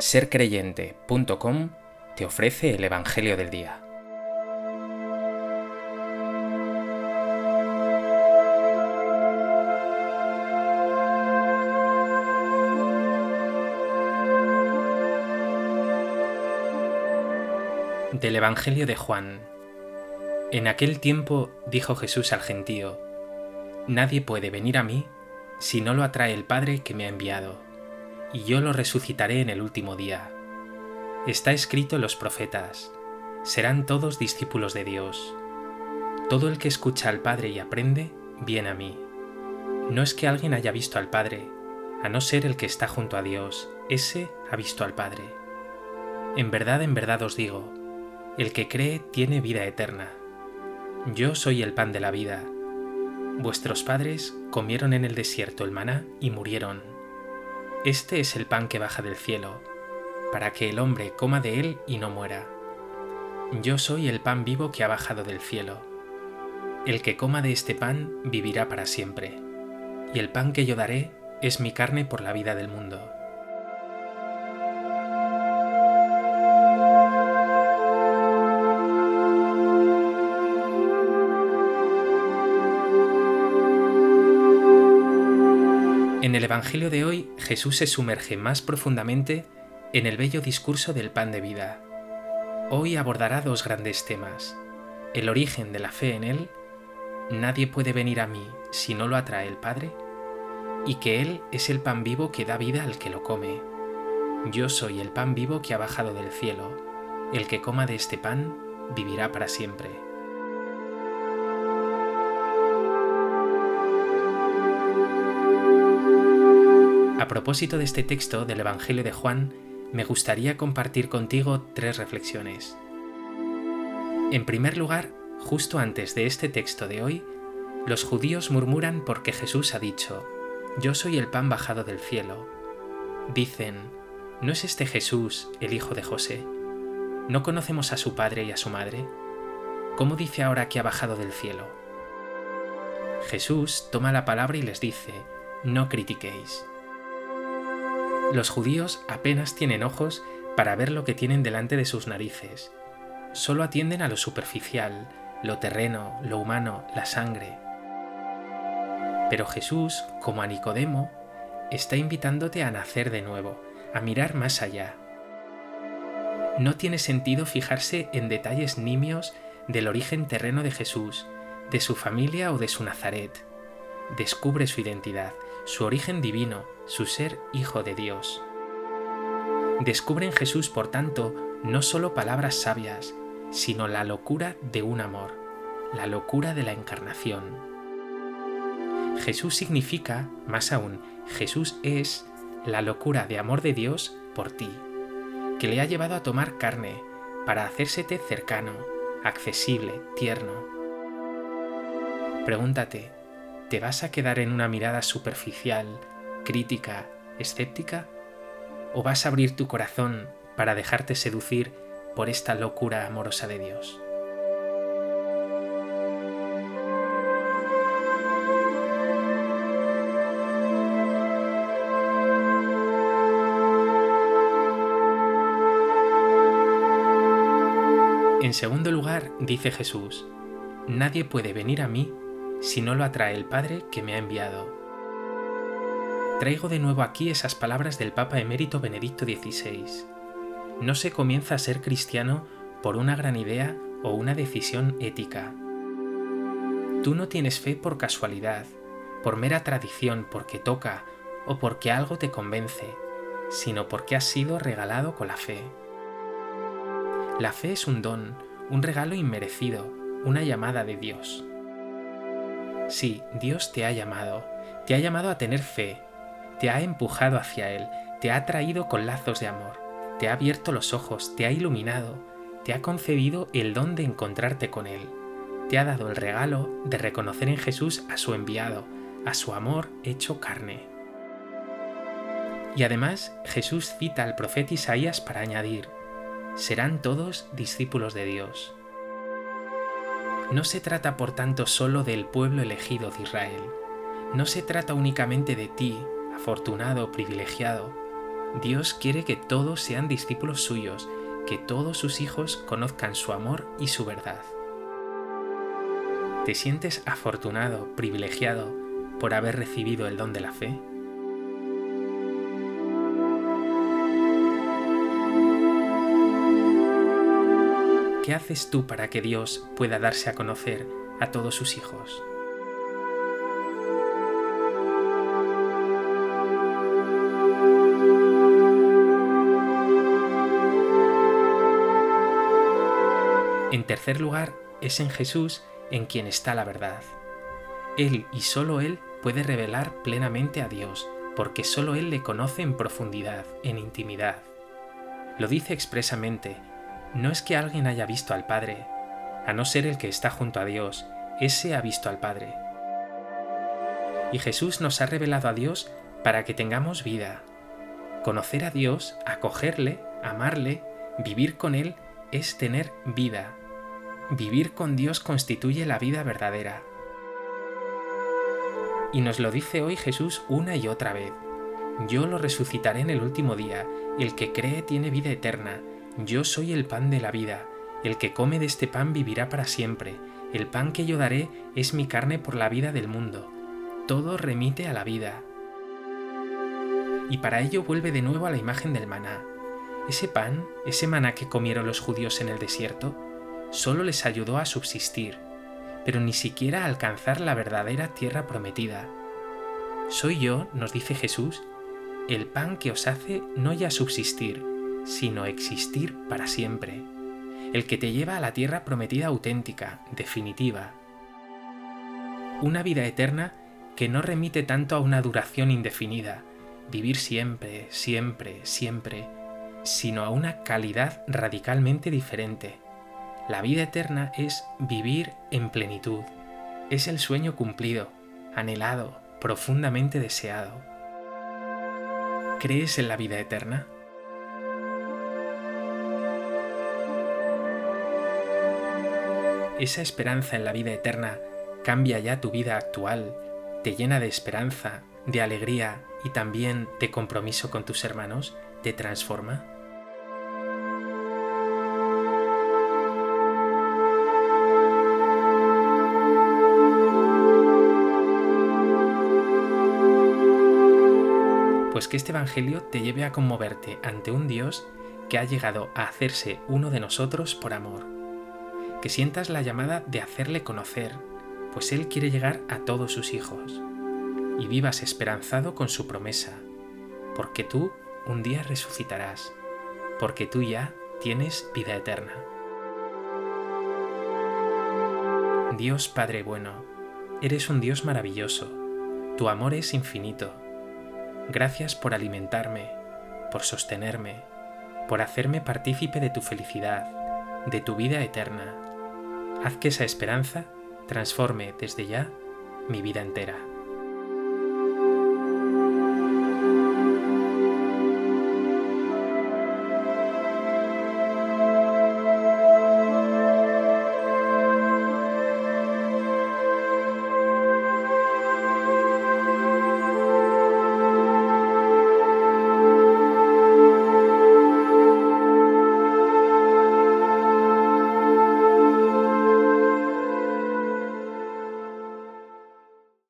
sercreyente.com te ofrece el Evangelio del Día. Del Evangelio de Juan. En aquel tiempo dijo Jesús al gentío, Nadie puede venir a mí si no lo atrae el Padre que me ha enviado y yo lo resucitaré en el último día. Está escrito en los profetas, serán todos discípulos de Dios. Todo el que escucha al Padre y aprende, viene a mí. No es que alguien haya visto al Padre, a no ser el que está junto a Dios, ese ha visto al Padre. En verdad, en verdad os digo, el que cree tiene vida eterna. Yo soy el pan de la vida. Vuestros padres comieron en el desierto el maná y murieron este es el pan que baja del cielo, para que el hombre coma de él y no muera. Yo soy el pan vivo que ha bajado del cielo. El que coma de este pan vivirá para siempre, y el pan que yo daré es mi carne por la vida del mundo. El Evangelio de hoy, Jesús se sumerge más profundamente en el bello discurso del pan de vida. Hoy abordará dos grandes temas. El origen de la fe en Él, nadie puede venir a mí si no lo atrae el Padre, y que Él es el pan vivo que da vida al que lo come. Yo soy el pan vivo que ha bajado del cielo. El que coma de este pan vivirá para siempre. A propósito de este texto del Evangelio de Juan, me gustaría compartir contigo tres reflexiones. En primer lugar, justo antes de este texto de hoy, los judíos murmuran porque Jesús ha dicho, Yo soy el pan bajado del cielo. Dicen, ¿no es este Jesús el hijo de José? ¿No conocemos a su padre y a su madre? ¿Cómo dice ahora que ha bajado del cielo? Jesús toma la palabra y les dice, No critiquéis. Los judíos apenas tienen ojos para ver lo que tienen delante de sus narices. Solo atienden a lo superficial, lo terreno, lo humano, la sangre. Pero Jesús, como a Nicodemo, está invitándote a nacer de nuevo, a mirar más allá. No tiene sentido fijarse en detalles nimios del origen terreno de Jesús, de su familia o de su Nazaret. Descubre su identidad, su origen divino, su ser hijo de Dios. Descubre en Jesús, por tanto, no solo palabras sabias, sino la locura de un amor, la locura de la encarnación. Jesús significa, más aún, Jesús es la locura de amor de Dios por ti, que le ha llevado a tomar carne para hacérsete cercano, accesible, tierno. Pregúntate, ¿Te vas a quedar en una mirada superficial, crítica, escéptica? ¿O vas a abrir tu corazón para dejarte seducir por esta locura amorosa de Dios? En segundo lugar, dice Jesús, Nadie puede venir a mí si no lo atrae el Padre que me ha enviado. Traigo de nuevo aquí esas palabras del Papa emérito Benedicto XVI. No se comienza a ser cristiano por una gran idea o una decisión ética. Tú no tienes fe por casualidad, por mera tradición, porque toca o porque algo te convence, sino porque has sido regalado con la fe. La fe es un don, un regalo inmerecido, una llamada de Dios. Sí, Dios te ha llamado, te ha llamado a tener fe, te ha empujado hacia Él, te ha traído con lazos de amor, te ha abierto los ojos, te ha iluminado, te ha concedido el don de encontrarte con Él, te ha dado el regalo de reconocer en Jesús a su enviado, a su amor hecho carne. Y además Jesús cita al profeta Isaías para añadir, serán todos discípulos de Dios. No se trata por tanto solo del pueblo elegido de Israel. No se trata únicamente de ti, afortunado, privilegiado. Dios quiere que todos sean discípulos suyos, que todos sus hijos conozcan su amor y su verdad. ¿Te sientes afortunado, privilegiado por haber recibido el don de la fe? ¿Qué haces tú para que Dios pueda darse a conocer a todos sus hijos? En tercer lugar, es en Jesús en quien está la verdad. Él y solo Él puede revelar plenamente a Dios, porque solo Él le conoce en profundidad, en intimidad. Lo dice expresamente, no es que alguien haya visto al Padre, a no ser el que está junto a Dios, ese ha visto al Padre. Y Jesús nos ha revelado a Dios para que tengamos vida. Conocer a Dios, acogerle, amarle, vivir con Él es tener vida. Vivir con Dios constituye la vida verdadera. Y nos lo dice hoy Jesús una y otra vez. Yo lo resucitaré en el último día. El que cree tiene vida eterna. Yo soy el pan de la vida. El que come de este pan vivirá para siempre. El pan que yo daré es mi carne por la vida del mundo. Todo remite a la vida. Y para ello vuelve de nuevo a la imagen del maná. Ese pan, ese maná que comieron los judíos en el desierto, solo les ayudó a subsistir, pero ni siquiera a alcanzar la verdadera tierra prometida. Soy yo, nos dice Jesús, el pan que os hace no ya subsistir, sino existir para siempre, el que te lleva a la tierra prometida auténtica, definitiva. Una vida eterna que no remite tanto a una duración indefinida, vivir siempre, siempre, siempre, sino a una calidad radicalmente diferente. La vida eterna es vivir en plenitud, es el sueño cumplido, anhelado, profundamente deseado. ¿Crees en la vida eterna? Esa esperanza en la vida eterna cambia ya tu vida actual, te llena de esperanza, de alegría y también de compromiso con tus hermanos, te transforma. pues que este Evangelio te lleve a conmoverte ante un Dios que ha llegado a hacerse uno de nosotros por amor. Que sientas la llamada de hacerle conocer, pues Él quiere llegar a todos sus hijos. Y vivas esperanzado con su promesa, porque tú un día resucitarás, porque tú ya tienes vida eterna. Dios Padre bueno, eres un Dios maravilloso, tu amor es infinito Gracias por alimentarme, por sostenerme, por hacerme partícipe de tu felicidad, de tu vida eterna. Haz que esa esperanza transforme desde ya mi vida entera.